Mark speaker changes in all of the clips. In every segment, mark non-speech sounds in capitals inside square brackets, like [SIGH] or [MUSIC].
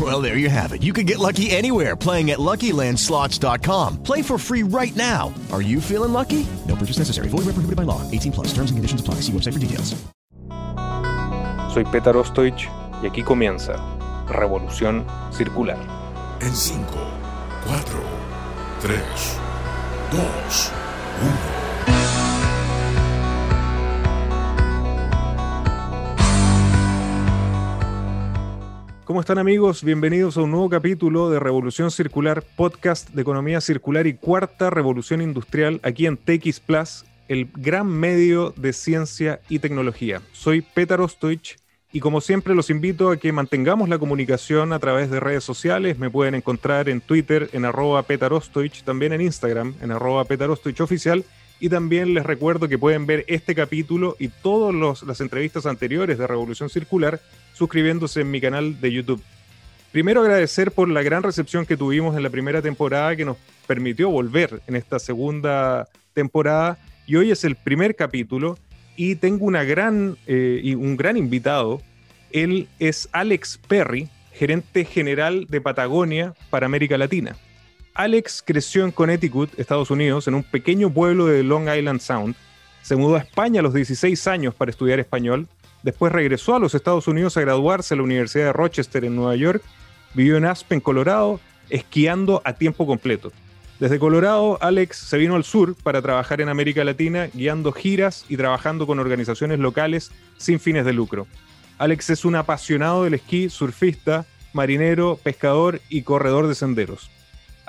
Speaker 1: Well, there you have it. You can get lucky anywhere playing at LuckyLandSlots.com. Play for free right now. Are you feeling lucky? No purchase necessary. Void where prohibited by law. 18 plus. Terms and conditions apply. See website for details.
Speaker 2: Soy Petar Ostoich y aquí comienza Revolución Circular.
Speaker 3: En 5, 4, 3, 2, 1.
Speaker 2: ¿Cómo están amigos? Bienvenidos a un nuevo capítulo de Revolución Circular, podcast de economía circular y cuarta revolución industrial aquí en TX Plus, el gran medio de ciencia y tecnología. Soy Petar Ostoich y como siempre los invito a que mantengamos la comunicación a través de redes sociales. Me pueden encontrar en Twitter en arroba petarostoich, también en Instagram en arroba petarostoich oficial. Y también les recuerdo que pueden ver este capítulo y todas las entrevistas anteriores de Revolución Circular suscribiéndose en mi canal de YouTube. Primero agradecer por la gran recepción que tuvimos en la primera temporada que nos permitió volver en esta segunda temporada y hoy es el primer capítulo y tengo una gran, eh, y un gran invitado. Él es Alex Perry, gerente general de Patagonia para América Latina. Alex creció en Connecticut, Estados Unidos, en un pequeño pueblo de Long Island Sound. Se mudó a España a los 16 años para estudiar español. Después regresó a los Estados Unidos a graduarse en la Universidad de Rochester en Nueva York. Vivió en Aspen, Colorado, esquiando a tiempo completo. Desde Colorado, Alex se vino al sur para trabajar en América Latina, guiando giras y trabajando con organizaciones locales sin fines de lucro. Alex es un apasionado del esquí, surfista, marinero, pescador y corredor de senderos.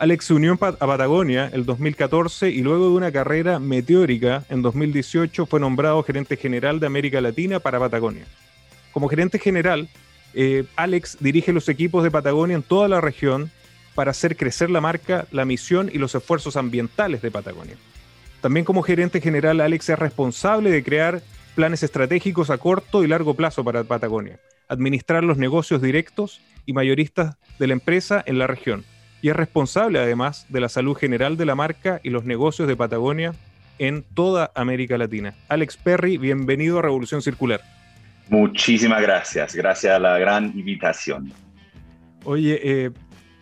Speaker 2: Alex unió a Patagonia el 2014 y luego de una carrera meteórica en 2018 fue nombrado gerente general de América Latina para Patagonia. Como gerente general, eh, Alex dirige los equipos de Patagonia en toda la región para hacer crecer la marca, la misión y los esfuerzos ambientales de Patagonia. También como gerente general, Alex es responsable de crear planes estratégicos a corto y largo plazo para Patagonia, administrar los negocios directos y mayoristas de la empresa en la región, y es responsable además de la salud general de la marca y los negocios de Patagonia en toda América Latina. Alex Perry, bienvenido a Revolución Circular.
Speaker 4: Muchísimas gracias, gracias a la gran invitación.
Speaker 2: Oye, eh,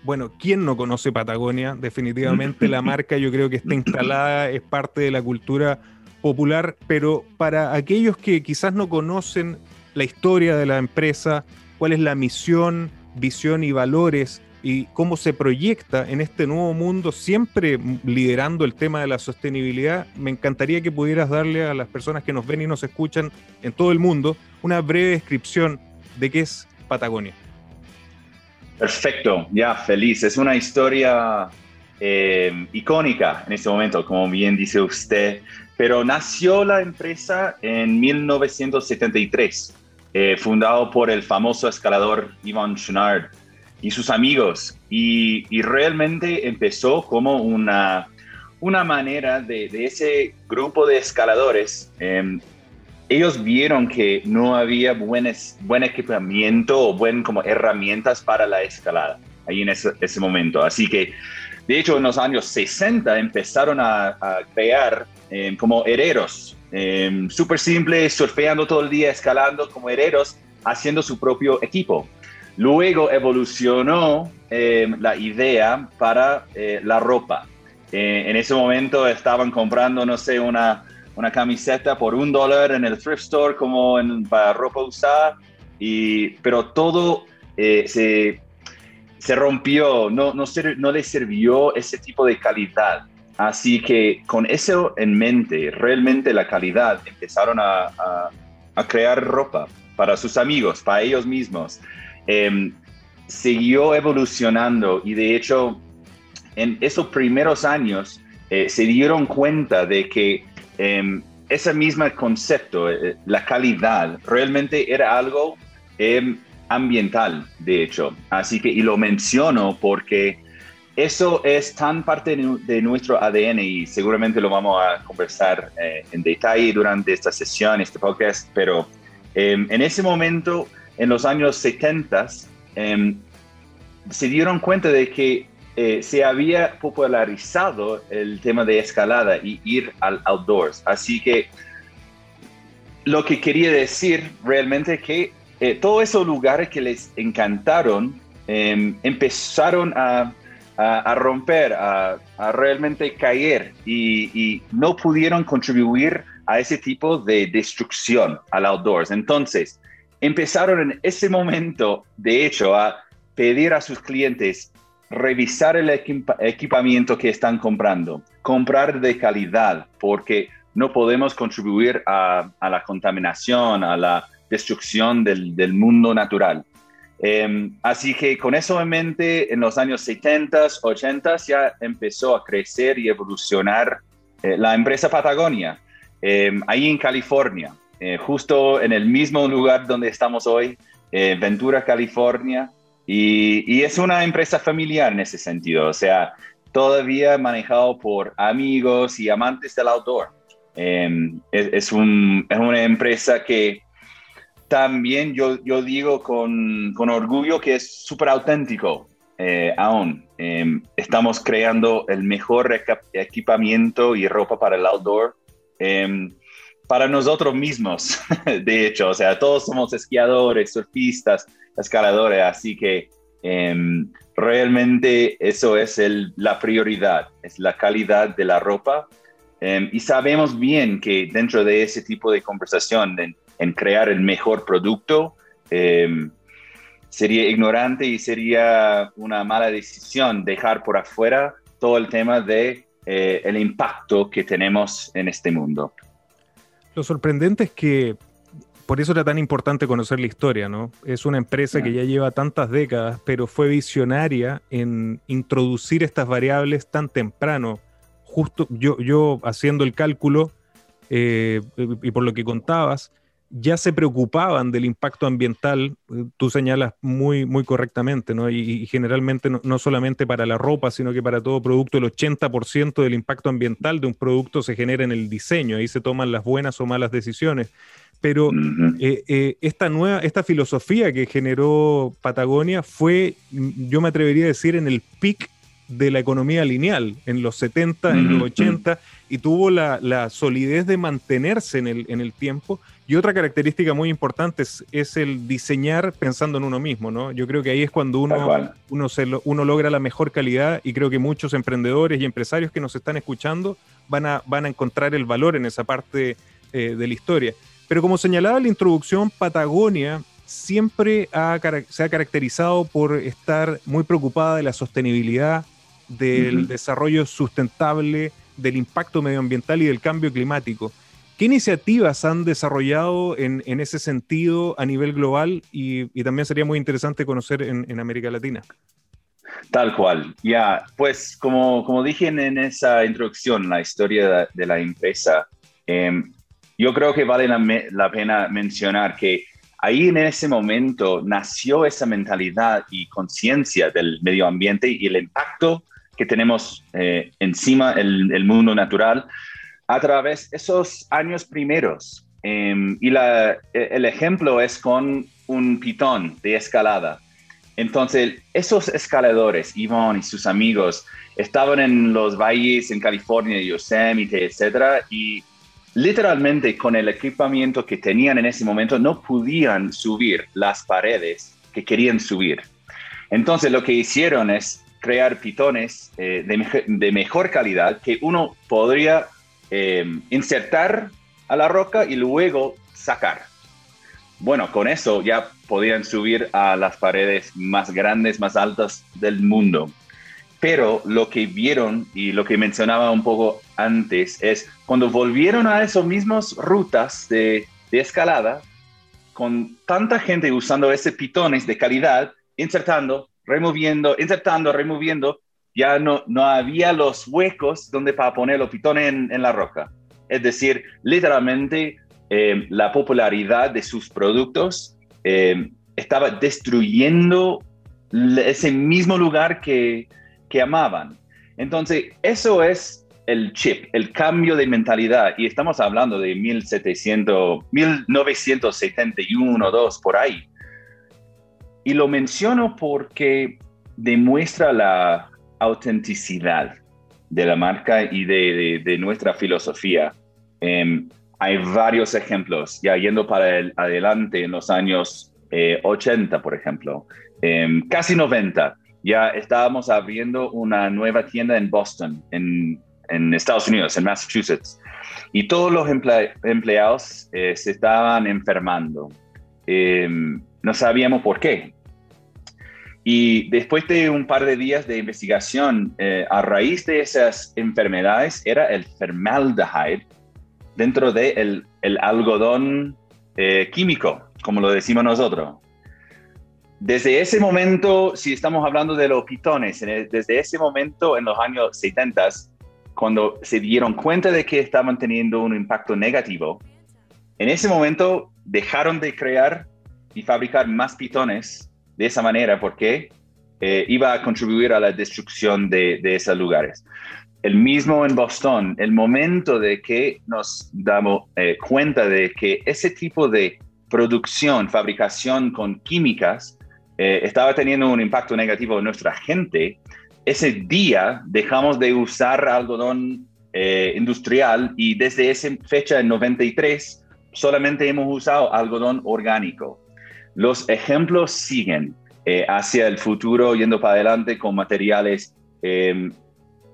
Speaker 2: bueno, ¿quién no conoce Patagonia? Definitivamente la [LAUGHS] marca yo creo que está instalada, es parte de la cultura popular, pero para aquellos que quizás no conocen la historia de la empresa, cuál es la misión, visión y valores y cómo se proyecta en este nuevo mundo, siempre liderando el tema de la sostenibilidad, me encantaría que pudieras darle a las personas que nos ven y nos escuchan en todo el mundo una breve descripción de qué es Patagonia.
Speaker 4: Perfecto, ya feliz. Es una historia eh, icónica en este momento, como bien dice usted, pero nació la empresa en 1973, eh, fundado por el famoso escalador Yvon Chouinard y sus amigos. Y, realmente empezó como una, una manera de, ese grupo de escaladores. Eh, ellos vieron que no había buenes, buen equipamiento o buen como herramientas para la escalada ahí en ese, momento. Así que, de hecho, en los años 60 empezaron a, a crear eh, como herreros, eh, súper simples, surfeando todo el día, escalando como herreros, haciendo su propio equipo. Luego evolucionó eh, la idea para eh, la ropa. Eh, en ese momento estaban comprando, no sé, una, una camiseta por un dólar en el thrift store como en, para ropa usada, y, pero todo se, se rompió, no, no, se, no le sirvió ese tipo de calidad. Así que con eso en mente, realmente la calidad empezaron a, a a crear ropa para sus amigos, para ellos mismos. Em, siguió evolucionando y de hecho en esos primeros años eh, se dieron cuenta de que em, ese mismo concepto, eh, la calidad, realmente era algo em, ambiental, de hecho. Así que, y lo menciono porque eso es tan parte de nuestro ADN y seguramente lo vamos a conversar eh, en detalle durante esta sesión, este podcast, pero em, en ese momento, en los años 70, em, se dieron cuenta de que eh, se había popularizado el tema de escalada y ir al outdoors. Así que lo que quería decir realmente que eh, todos esos lugares que les encantaron em, empezaron a, romper, a, realmente caer y, no pudieron contribuir a ese tipo de destrucción al outdoors. Entonces, empezaron en ese momento, de hecho, a pedir a sus clientes revisar el equipamiento que están comprando, comprar de calidad, porque no podemos contribuir a, la contaminación, a la destrucción del, mundo natural. Em, así que con eso en mente, en los años 70, 80 ya empezó a crecer y evolucionar eh, la empresa Patagonia, em, ahí en California, eh, justo en el mismo lugar donde estamos hoy, eh, Ventura, California. Y, es una empresa familiar en ese sentido, o sea, todavía manejado por amigos y amantes del outdoor. Em, es, una empresa que también yo, yo digo con, orgullo que es súper auténtico eh, aún. Em, estamos creando el mejor equipamiento y ropa para el outdoor em, para nosotros mismos, [LAUGHS] de hecho. O sea, todos somos esquiadores, surfistas, escaladores, así que realmente eso es la prioridad, es la calidad de la ropa Em, y sabemos bien que dentro de ese tipo de conversación, en, crear el mejor producto, em, sería ignorante y sería una mala decisión dejar por afuera todo el tema de eh, el impacto que tenemos en este mundo.
Speaker 2: Lo sorprendente es que por eso era tan importante conocer la historia, ¿no? Es una empresa que ya lleva tantas décadas, pero fue visionaria en introducir estas variables tan temprano justo yo, yo haciendo el cálculo eh, y por lo que contabas, ya se preocupaban del impacto ambiental, tú señalas muy, muy correctamente, ¿no? Y, generalmente no, solamente para la ropa, sino que para todo producto, el 80% del impacto ambiental de un producto se genera en el diseño, ahí se toman las buenas o malas decisiones. Pero eh, eh, esta nueva, esta filosofía que generó Patagonia fue, yo me atrevería a decir, en el pic de la economía lineal en los 70, en los 80, y tuvo la, solidez de mantenerse en el, en el, tiempo. Y otra característica muy importante es, el diseñar pensando en uno mismo, ¿no? Yo creo que ahí es cuando uno, uno, se uno logra la mejor calidad y creo que muchos emprendedores y empresarios que nos están escuchando van a, van a encontrar el valor en esa parte eh, de la historia. Pero como señalaba en la introducción, Patagonia siempre se ha caracterizado por estar muy preocupada de la sostenibilidad, del desarrollo sustentable, del impacto medioambiental y del cambio climático. ¿Qué iniciativas han desarrollado en, ese sentido a nivel global? Y, también sería muy interesante conocer en, América Latina.
Speaker 4: Tal cual, ya, pues como, como dije en, esa introducción, la historia de, la empresa, em, yo creo que vale la, la, pena mencionar que ahí en ese momento nació esa mentalidad y conciencia del medio ambiente y el impacto que tenemos eh, encima el, mundo natural a través de esos años primeros. Em, y la, e, el ejemplo es con un pitón de escalada. Entonces, esos escaladores, Ivonne y sus amigos, estaban en los valles en California, Yosemite, etc. Y literalmente con el equipamiento que tenían en ese momento no podían subir las paredes que querían subir. Entonces, lo que hicieron es crear pitones eh, de, mejor calidad que uno podría eh, insertar a la roca y luego sacar. Bueno, con eso ya podían subir a las paredes más grandes, más altas del mundo. Pero lo que vieron y lo que mencionaba un poco antes es cuando volvieron a esas mismas rutas de, escalada, con tanta gente usando ese pitones de calidad, insertando, removiendo, insertando, removiendo, ya no, no había los huecos donde para poner los pitones en, la roca. Es decir, literalmente eh, la popularidad de sus productos eh, estaba destruyendo ese mismo lugar que, que amaban. Entonces, eso es el chip, el cambio de mentalidad. Y estamos hablando de 1700, 1971, 2, por ahí. Y lo menciono porque demuestra la autenticidad de la marca y de, de, nuestra filosofía. Eh, hay varios ejemplos, ya yendo para el, adelante en los años 80, eh, por ejemplo, eh, casi 90, ya estábamos abriendo una nueva tienda en Boston, en, en Estados Unidos, en Massachusetts, y todos los empleados eh, se estaban enfermando. No sabíamos por qué. Y después de un par de días de investigación, a raíz de esas enfermedades, era el formaldehyde, dentro del de el algodón eh, químico, como lo decimos nosotros. Desde ese momento, si estamos hablando de los pitones, desde ese momento en los años 70, cuando se dieron cuenta de que estaban teniendo un impacto negativo, en ese momento dejaron de crear y fabricar más pitones de esa manera porque eh, iba a contribuir a la destrucción de, de esos lugares el mismo en Boston, el momento de que nos damos eh, cuenta de que ese tipo de producción, fabricación con químicas eh, estaba teniendo un impacto negativo en nuestra gente, ese día dejamos de usar algodón eh, industrial y desde esa fecha, en 93, solamente hemos usado algodón orgánico. Los ejemplos siguen hacia el futuro, yendo para adelante con materiales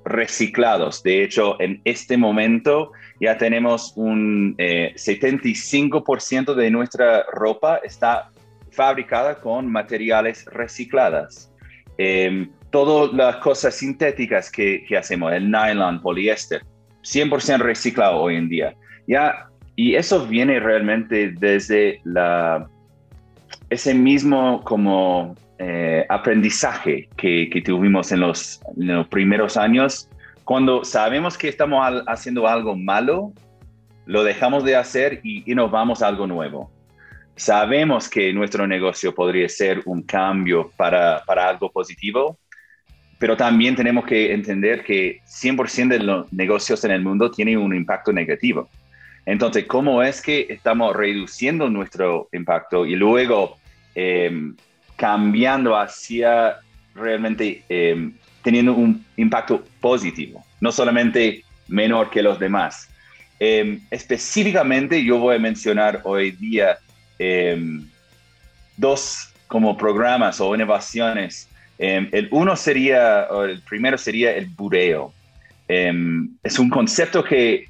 Speaker 4: reciclados. De hecho, en este momento ya tenemos un 75% eh, de nuestra ropa está fabricada con materiales recicladas. Eh, todas las cosas sintéticas que, hacemos, el nylon, poliéster, 100% reciclado hoy en día. Ya, y eso viene realmente desde la, ese mismo como eh, aprendizaje que, tuvimos en los, primeros años. Cuando sabemos que estamos haciendo algo malo, lo dejamos de hacer y, nos vamos a algo nuevo. Sabemos que nuestro negocio podría ser un cambio para algo positivo, pero también tenemos que entender que 100% de los negocios en el mundo tienen un impacto negativo. Entonces, ¿cómo es que estamos reduciendo nuestro impacto y luego eh, cambiando hacia realmente em, teniendo un impacto positivo, no solamente menor que los demás. Em, específicamente yo voy a mencionar hoy día em, dos como programas o innovaciones. el uno sería, o el primero sería el bureo. es un concepto que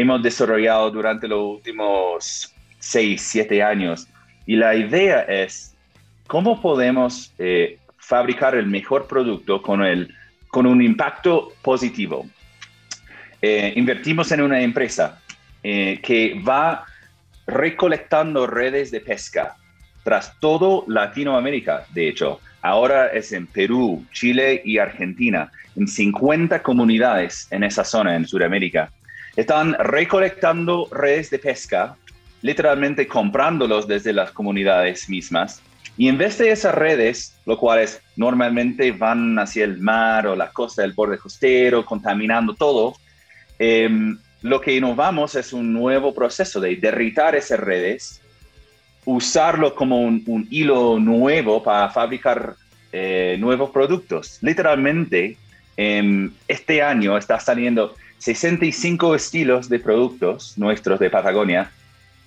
Speaker 4: hemos desarrollado durante los últimos seis, siete años y la idea es ¿cómo podemos eh, fabricar el mejor producto con, el, con un impacto positivo? Eh, invertimos en una empresa eh, que va recolectando redes de pesca tras todo Latinoamérica, de hecho. Ahora es en Perú, Chile y Argentina, en 50 comunidades en esa zona, en Sudamérica. Están recolectando redes de pesca, literalmente comprándolos desde las comunidades mismas y en vez de esas redes, lo cuales normalmente van hacia el mar o la costa del borde costero, contaminando todo, em, lo que innovamos es un nuevo proceso de derritar esas redes, usarlo como un, hilo nuevo para fabricar eh, nuevos productos. Literalmente, em, este año está saliendo 65 estilos de productos nuestros de Patagonia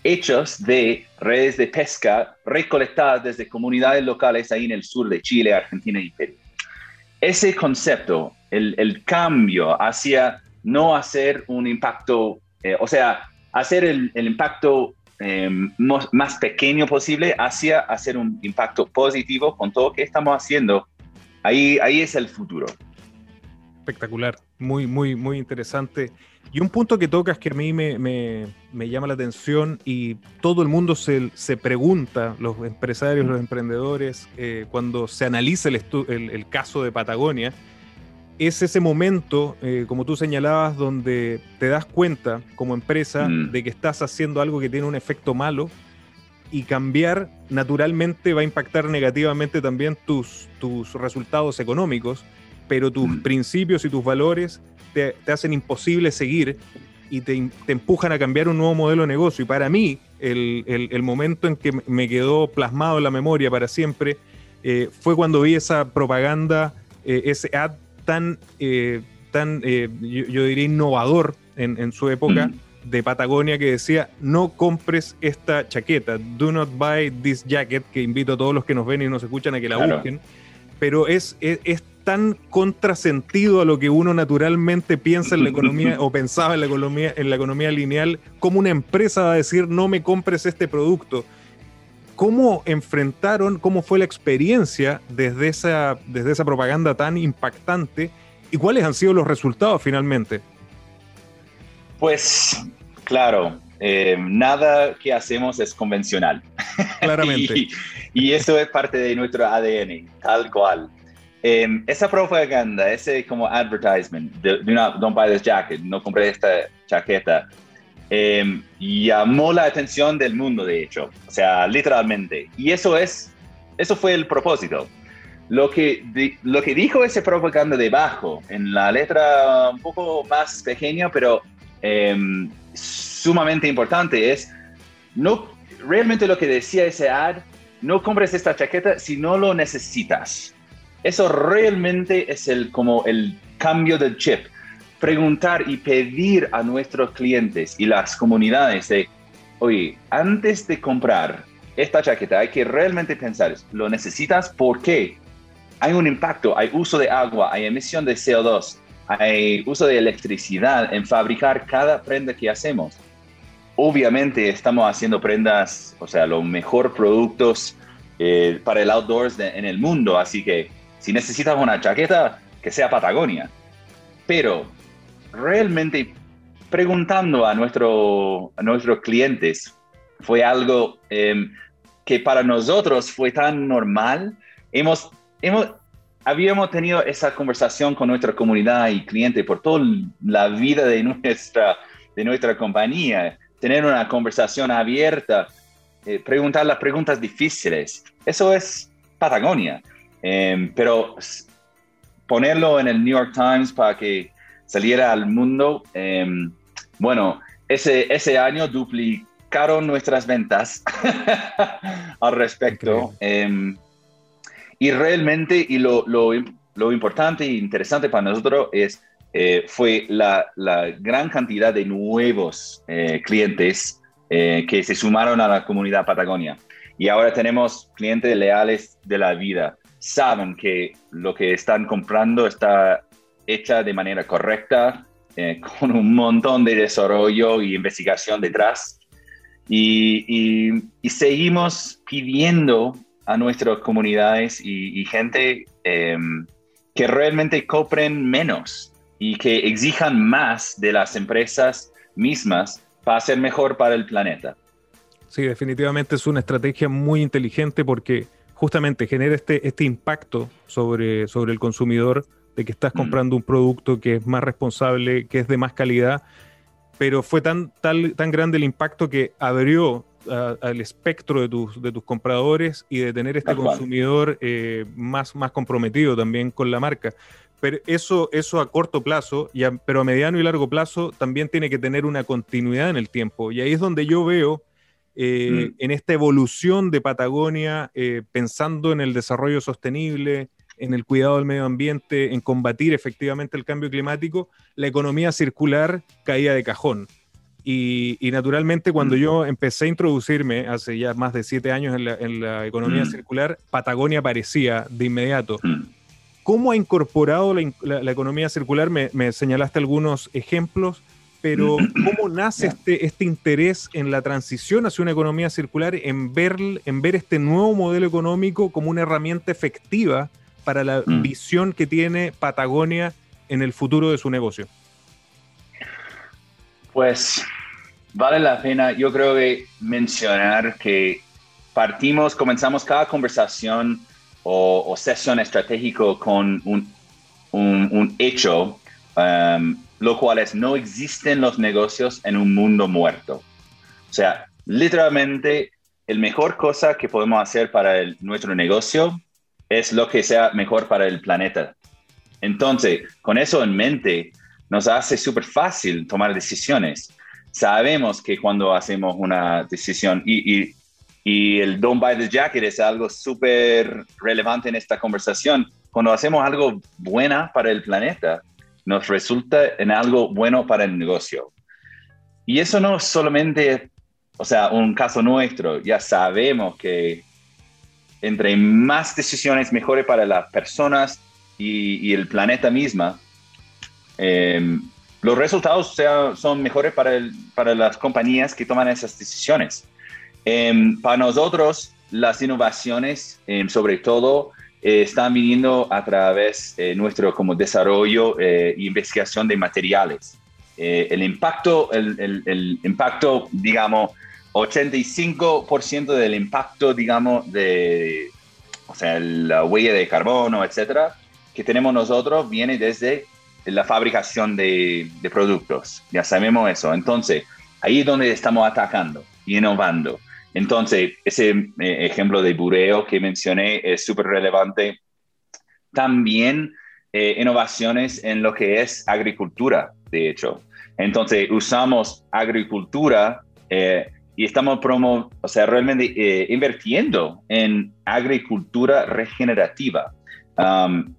Speaker 4: hechos de redes de pesca recolectadas desde comunidades locales ahí en el sur de Chile, Argentina y Perú. Ese concepto, el, cambio hacia no hacer un impacto, eh, o sea, hacer el, impacto em, más pequeño posible hacia hacer un impacto positivo con todo lo que estamos haciendo, ahí, ahí es el futuro.
Speaker 2: Espectacular. Muy, muy, muy interesante. Y un punto que tocas que a mí me, me, me llama la atención y todo el mundo se, se pregunta, los empresarios, los emprendedores, eh, cuando se analiza el, el, el, caso de Patagonia, es ese momento, eh, como tú señalabas, donde te das cuenta como empresa mm. de que estás haciendo algo que tiene un efecto malo y cambiar naturalmente va a impactar negativamente también tus, tus resultados económicos, pero tus mm. principios y tus valores te, hacen imposible seguir y te, empujan a cambiar un nuevo modelo de negocio. Y para mí, el, momento en que me quedó plasmado en la memoria para siempre eh, fue cuando vi esa propaganda, eh, ese ad tan, eh, tan yo, diría, innovador en, su época. Mm. de Patagonia que decía no compres esta chaqueta, do not buy this jacket, que invito a todos los que nos ven y nos escuchan a que la busquen, pero es, es, tan contrasentido a lo que uno naturalmente piensa en la economía [LAUGHS] o pensaba en la economía, en la economía lineal, como una empresa va a decir no me compres este producto. ¿Cómo enfrentaron, cómo fue la experiencia desde esa, desde esa propaganda tan impactante y cuáles han sido los resultados finalmente?
Speaker 4: Pues claro, eh, nada que hacemos es convencional. [LAUGHS]
Speaker 2: Claramente.
Speaker 4: y, y, eso es parte de nuestro ADN, tal cual. Em, esa propaganda, ese como advertisement de, una Don't buy this jacket, no compré esta chaqueta, em, llamó la atención del mundo, de hecho, o sea, literalmente. Y eso es, eso fue el propósito. Lo que, lo que dijo ese propaganda debajo, en la letra un poco más pequeña, pero em, sumamente importante, es, no, realmente lo que decía ese ad, no compres esta chaqueta si no lo necesitas. Eso realmente es el, como el cambio del chip. Preguntar y pedir a nuestros clientes y las comunidades de, oye, antes de comprar esta chaqueta hay que realmente pensar, ¿lo necesitas? ¿Por qué? Hay un impacto, hay uso de agua, hay emisión de CO2, hay uso de electricidad en fabricar cada prenda que hacemos. Obviamente estamos haciendo prendas, o sea, los mejores productos eh, para el outdoors en el mundo, así que si necesitas una chaqueta, que sea Patagonia. Pero realmente preguntando a, nuestro, nuestros clientes fue algo em, que para nosotros fue tan normal. Hemos, hemos, habíamos tenido esa conversación con nuestra comunidad y clientes por toda la vida de nuestra, de nuestra compañía. Tener una conversación abierta, eh, preguntar las preguntas difíciles. Eso es Patagonia. Em, pero ponerlo en el New York Times para que saliera al mundo, em, bueno, ese, ese año duplicaron nuestras ventas [LAUGHS] al respecto. Em, y realmente, y lo, lo, lo, importante e interesante para nosotros es, eh, fue la, la, gran cantidad de nuevos eh, clientes eh, que se sumaron a la comunidad Patagonia. Y ahora tenemos clientes leales de la vida saben que lo que están comprando está hecha de manera correcta, eh, [LAUGHS] con un montón de desarrollo y investigación detrás. Y, seguimos pidiendo a nuestras comunidades y, gente em, que realmente compren menos y que exijan más de las empresas mismas para ser mejor para el planeta.
Speaker 2: Sí, definitivamente es una estrategia muy inteligente porque justamente genera este, este impacto sobre, sobre el consumidor de que estás mm. comprando un producto que es más responsable, que es de más calidad, pero fue tan, tal, tan grande el impacto que abrió al espectro de tus, de tus compradores y de tener este consumidor eh, más, más comprometido también con la marca. Pero eso, eso a corto plazo, ya, pero a mediano y largo plazo también tiene que tener una continuidad en el tiempo. Y ahí es donde yo veo eh, mm. en esta evolución de Patagonia, eh, pensando en el desarrollo sostenible, en el cuidado del medio ambiente, en combatir efectivamente el cambio climático, la economía circular caía de cajón. Y, naturalmente cuando mm. yo empecé a introducirme hace ya más de siete años en la, economía mm. circular, Patagonia aparecía de inmediato. ¿Cómo ha incorporado la, economía circular? me, señalaste algunos ejemplos pero [CLEARS THROAT] ¿cómo nace este, este interés en la transición hacia una economía circular, en ver, en ver este nuevo modelo económico como una herramienta efectiva para la mm. visión que tiene Patagonia en el futuro de su negocio?
Speaker 4: Pues vale la pena, yo creo que mencionar que partimos, comenzamos cada conversación o, sesión estratégico con un, un, hecho, um, lo cual es no existen los negocios en un mundo muerto. O sea, literalmente, el mejor cosa que podemos hacer para nuestro negocio es lo que sea mejor para el planeta. Entonces, con eso en mente, nos hace súper fácil tomar decisiones. Sabemos que cuando hacemos una decisión y, y, y el Don't Buy the Jacket es algo súper relevante en esta conversación, cuando hacemos algo buena para el planeta, nos resulta en algo bueno para el negocio. Y eso no solamente, o sea, un caso nuestro, ya sabemos que entre más decisiones mejores para las personas y, el planeta misma, em, los resultados son mejores para, para las compañías que toman esas decisiones. Em, para nosotros, las innovaciones, em, sobre todo, eh, están viniendo a través de nuestro como desarrollo e investigación de materiales. Eh, el impacto, el, el, impacto, digamos, 85% del impacto, digamos, de, o sea, la huella de carbono, etcétera, que tenemos nosotros viene desde la fabricación de, de productos. Ya sabemos eso. Entonces, ahí es donde estamos atacando y innovando. Entonces, ese eh, ejemplo de bureo que mencioné es súper relevante. También eh, innovaciones en lo que es agricultura, de hecho. Entonces, usamos agricultura eh, y estamos promo, o sea, realmente invirtiendo en agricultura regenerativa, um,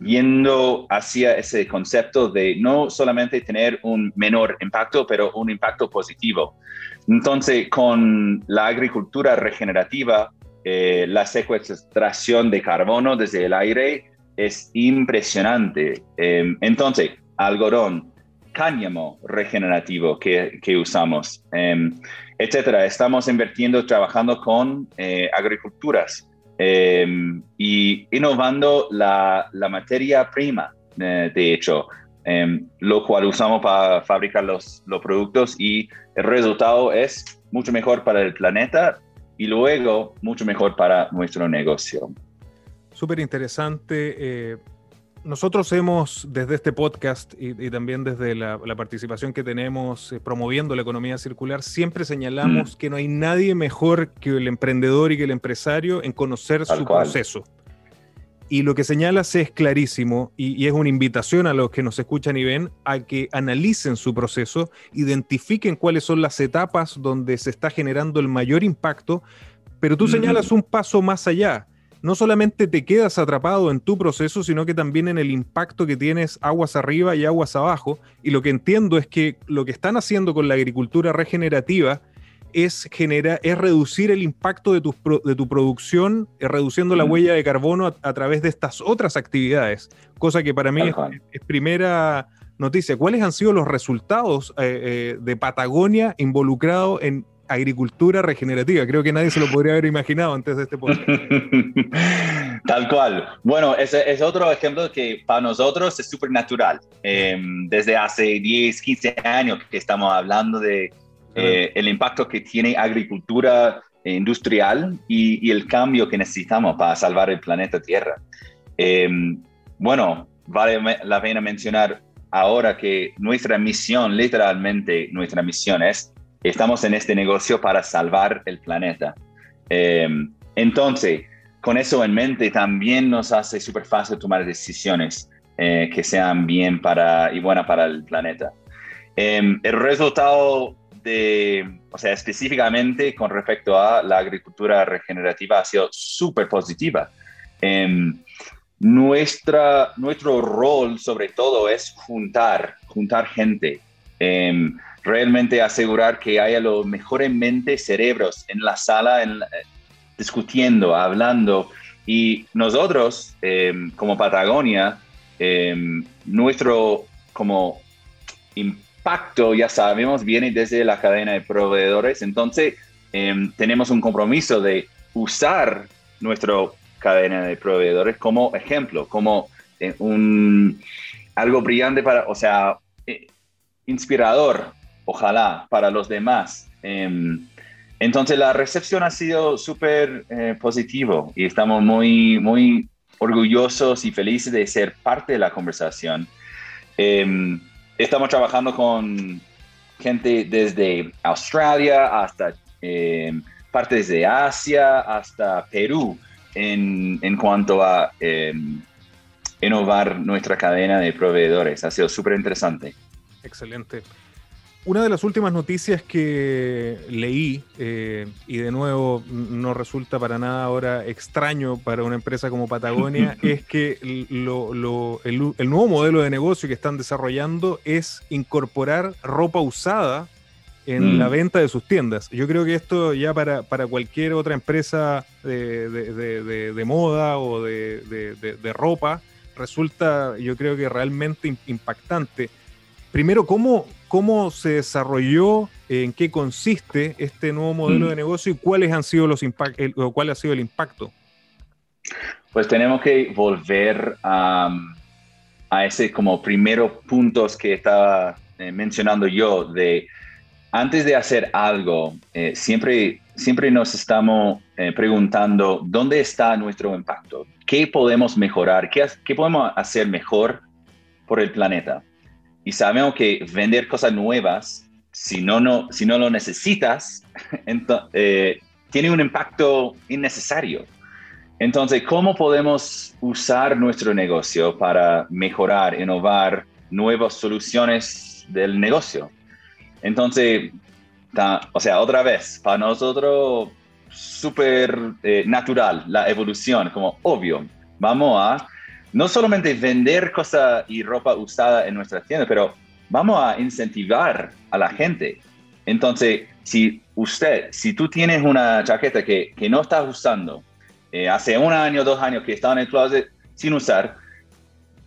Speaker 4: yendo hacia ese concepto de no solamente tener un menor impacto, pero un impacto positivo. Entonces, con la agricultura regenerativa, eh, la secuestración de carbono desde el aire es impresionante. Em, entonces, algodón, cáñamo regenerativo que, usamos, eh, etcétera. Estamos invirtiendo, trabajando con eh, agriculturas em, y innovando la, la materia prima, eh, de hecho. Em, lo cual usamos para fabricar los, los productos y el resultado es mucho mejor para el planeta y luego mucho mejor para nuestro negocio.
Speaker 2: Súper interesante. Nosotros hemos, desde este podcast y, también desde la, participación que tenemos eh, promoviendo la economía circular, siempre señalamos mm. que no hay nadie mejor que el emprendedor y que el empresario en conocer su proceso. Y lo que señalas es clarísimo y, es una invitación a los que nos escuchan y ven a que analicen su proceso, identifiquen cuáles son las etapas donde se está generando el mayor impacto, pero tú señalas un paso más allá. No solamente te quedas atrapado en tu proceso, sino que también en el impacto que tienes aguas arriba y aguas abajo. Y lo que entiendo es que lo que están haciendo con la agricultura regenerativa es, genera, es reducir el impacto de tu, de tu producción, eh, reduciendo la huella de carbono a, través de estas otras actividades, cosa que para mí es, primera noticia. ¿Cuáles han sido los resultados eh, eh, de Patagonia involucrado en agricultura regenerativa? Creo que nadie se lo podría haber imaginado antes de este podcast. [LAUGHS]
Speaker 4: Tal cual. Bueno, ese es otro ejemplo que para nosotros es súper natural. Em, desde hace 10, 15 años que estamos hablando de eh, el impacto que tiene agricultura industrial y, el cambio que necesitamos para salvar el planeta Tierra. Em, bueno, vale la pena mencionar ahora que nuestra misión, literalmente nuestra misión es, estamos en este negocio para salvar el planeta. Em, entonces, con eso en mente, también nos hace súper fácil tomar decisiones eh, que sean bien para y buenas para el planeta. Em, el resultado o sea, específicamente con respecto a la agricultura regenerativa ha sido súper positiva. Em, nuestra, nuestro rol sobre todo es juntar, juntar gente, em, realmente asegurar que haya los mejores mentes, cerebros en la sala, en, discutiendo, hablando. Y nosotros, em, como Patagonia, nuestro como impacto, ya sabemos, viene desde la cadena de proveedores. Entonces, em, tenemos un compromiso de usar nuestra cadena de proveedores como ejemplo, como eh, un, algo brillante para, o sea, eh, inspirador, ojalá, para los demás. Em, entonces la recepción ha sido súper eh, positivo y estamos muy, muy orgullosos y felices de ser parte de la conversación. Em, estamos trabajando con gente desde Australia hasta em, partes de Asia, hasta Perú, en, en cuanto a innovar nuestra cadena de proveedores. Ha sido súper interesante.
Speaker 2: Excelente. Una de las últimas noticias que leí, eh, y de nuevo no resulta para nada ahora extraño para una empresa como Patagonia, [LAUGHS] es que lo, lo, el, el, nuevo modelo de negocio que están desarrollando es incorporar ropa usada en mm. la venta de sus tiendas. Yo creo que esto ya para, para cualquier otra empresa de, de, de, de moda o de, ropa resulta, yo creo que realmente impactante. Primero, ¿cómo, cómo se desarrolló, en qué consiste este nuevo modelo mm. de negocio y cuáles han sido los impactos, o cuál ha sido el impacto?
Speaker 4: Pues tenemos que volver a, a ese como primeros puntos que estaba eh, mencionando yo de antes de hacer algo, eh, siempre, siempre nos estamos eh, preguntando dónde está nuestro impacto, qué podemos mejorar, qué, qué podemos hacer mejor por el planeta y sabemos que vender cosas nuevas, si no, no, si no lo necesitas, [LAUGHS] eh, tiene un impacto innecesario. Entonces, ¿cómo podemos usar nuestro negocio para mejorar, innovar nuevas soluciones del negocio? Entonces, o sea, otra vez, para nosotros, súper eh, natural la evolución, como obvio, vamos a no solamente vender cosas y ropa usada en nuestras tiendas, pero vamos a incentivar a la gente. Entonces, si usted, si tú tienes una chaqueta que, que no estás usando, eh, hace un año, dos años que está en el closet sin usar,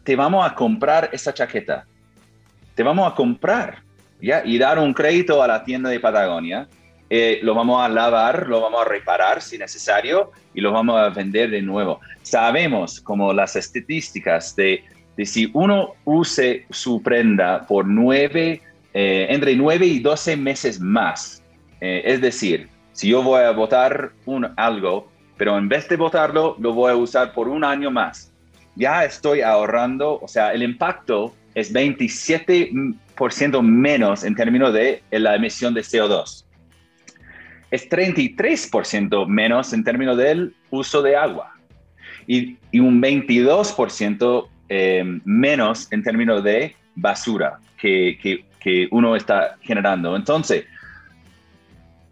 Speaker 4: te vamos a comprar esa chaqueta. Te vamos a comprar, ¿ya? Y dar un crédito a la tienda de Patagonia. Eh, lo vamos a lavar, lo vamos a reparar si necesario y lo vamos a vender de nuevo. Sabemos como las estadísticas de, de si uno use su prenda por nueve, eh, entre nueve y doce meses más, eh, es decir, si yo voy a votar un, algo, pero en vez de votarlo, lo voy a usar por un año más, ya estoy ahorrando, o sea, el impacto es 27% menos en términos de la emisión de CO2. Es 33% menos en términos del uso de agua y, un 22% eh, menos en términos de basura que, que, uno está generando. Entonces,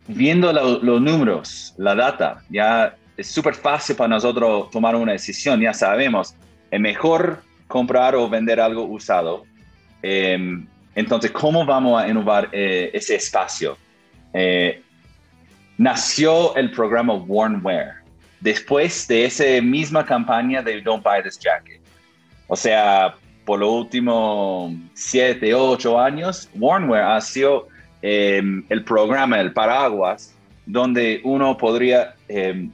Speaker 4: viendo los números, la data, ya es súper fácil para nosotros tomar una decisión, ya sabemos, es mejor comprar o vender algo usado. Em, entonces, ¿cómo vamos a innovar eh, ese espacio? Eh, nació el programa Warnware después de esa misma campaña de Don't Buy This Jacket. O sea, por los últimos siete, ocho años, Warnware ha sido em, el programa, el paraguas, donde uno podría em,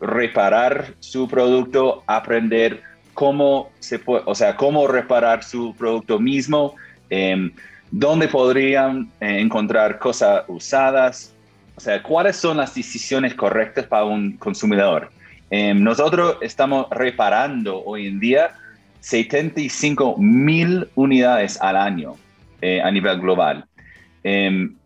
Speaker 4: reparar su producto, aprender cómo se puede, o sea, cómo reparar su producto mismo, eh, dónde podrían eh, encontrar cosas usadas, o sea, ¿cuáles son las decisiones correctas para un consumidor? Em, nosotros estamos reparando hoy en día 75 mil unidades al año eh, a nivel global. Em,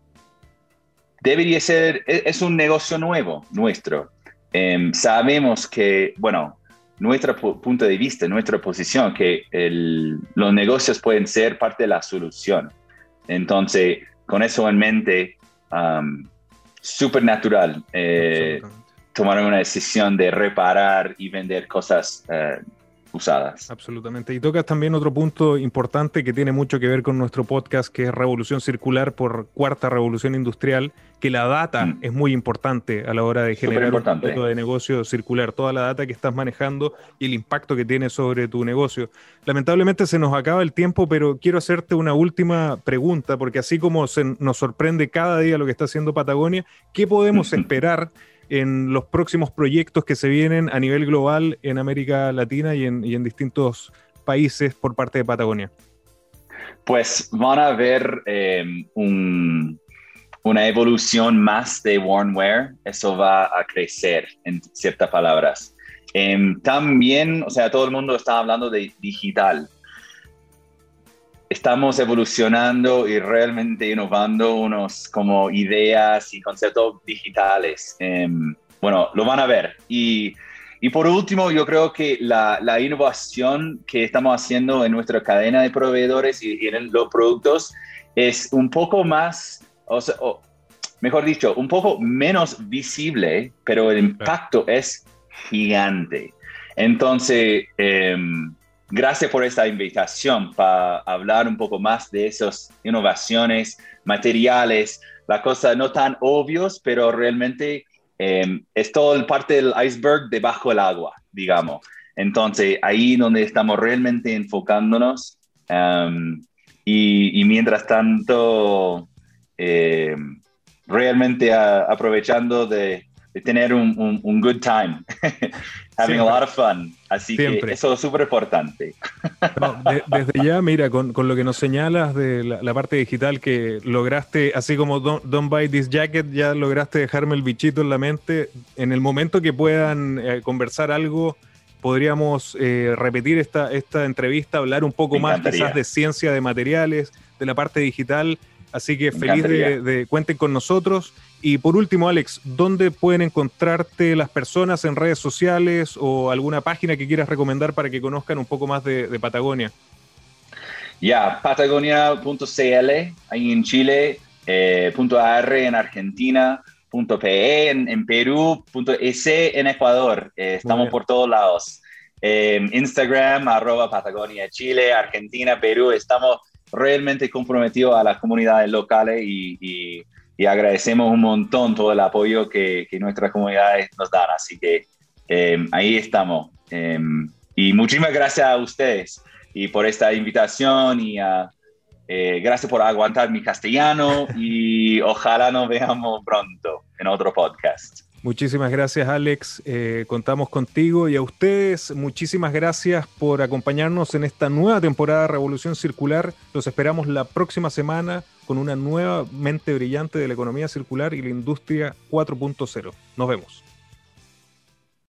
Speaker 4: debería ser, e, es un negocio nuevo nuestro. Em, sabemos que, bueno, nuestro punto de vista, nuestra posición, que los negocios pueden ser parte de la solución. Entonces, con eso en mente, súper natural eh, tomar una decisión de reparar y vender cosas eh, usadas.
Speaker 2: Absolutamente. Y tocas también otro punto importante que tiene mucho que ver con nuestro podcast, que es Revolución Circular por Cuarta Revolución Industrial, que la data mm. es muy importante a la hora de generar un modelo de negocio circular, toda la data que estás manejando y el impacto que tiene sobre tu negocio. Lamentablemente se nos acaba el tiempo, pero quiero hacerte una última pregunta, porque así como se nos sorprende cada día lo que está haciendo Patagonia, ¿qué podemos [LAUGHS] esperar? En los próximos proyectos que se vienen a nivel global en América Latina y en, distintos países por parte de Patagonia?
Speaker 4: Pues van a ver em, una evolución más de Warnware. Eso va a crecer en ciertas palabras. Em, también, o sea, todo el mundo está hablando de digital. Estamos evolucionando y realmente innovando unos como ideas y conceptos digitales. Em, bueno, lo van a ver. Y y por último, yo creo que la, la, innovación que estamos haciendo en nuestra cadena de proveedores y, en los productos es un poco más, o, sea, mejor dicho, un poco menos visible, pero el impacto es gigante. Entonces, em, gracias por esta invitación para hablar un poco más de esas innovaciones, materiales, la cosa no tan obvios, pero realmente Em, es todo parte del iceberg debajo del agua, digamos. Entonces, ahí donde estamos realmente enfocándonos em, y, mientras tanto, em, realmente aprovechando de, tener un, un, good time, [LAUGHS] having a lot of fun. Así que eso es súper importante.
Speaker 2: desde ya, mira, con, con, lo que nos señalas de la, parte digital que lograste, así como don't, Buy This Jacket, ya lograste dejarme el bichito en la mente. En el momento que puedan eh, conversar algo, podríamos eh, repetir esta, esta entrevista, hablar un poco más quizás de ciencia de materiales, de la parte digital. Así que feliz de, de cuenten con nosotros. Y por último, Alex, ¿dónde pueden encontrarte las personas en redes sociales o alguna página que quieras recomendar para que conozcan un poco más de, Patagonia?
Speaker 4: Ya, patagonia.cl ahí en Chile, eh, .ar en Argentina, .pe en, Perú, .es en Ecuador. Eh, estamos por todos lados. Eh, Instagram, arroba Patagonia Chile, Argentina, Perú. Estamos realmente comprometidos a las comunidades locales y y agradecemos un montón todo el apoyo que, que nuestras comunidades nos dan. Así que em, ahí estamos. Em, y muchísimas gracias a ustedes y por esta invitación y eh, gracias por aguantar mi castellano y ojalá nos veamos pronto en otro podcast.
Speaker 2: Muchísimas gracias Alex, eh, contamos contigo y a ustedes muchísimas gracias por acompañarnos en esta nueva temporada de Revolución Circular. Los esperamos la próxima semana con una nueva mente brillante de la economía circular y la industria 4.0. Nos vemos.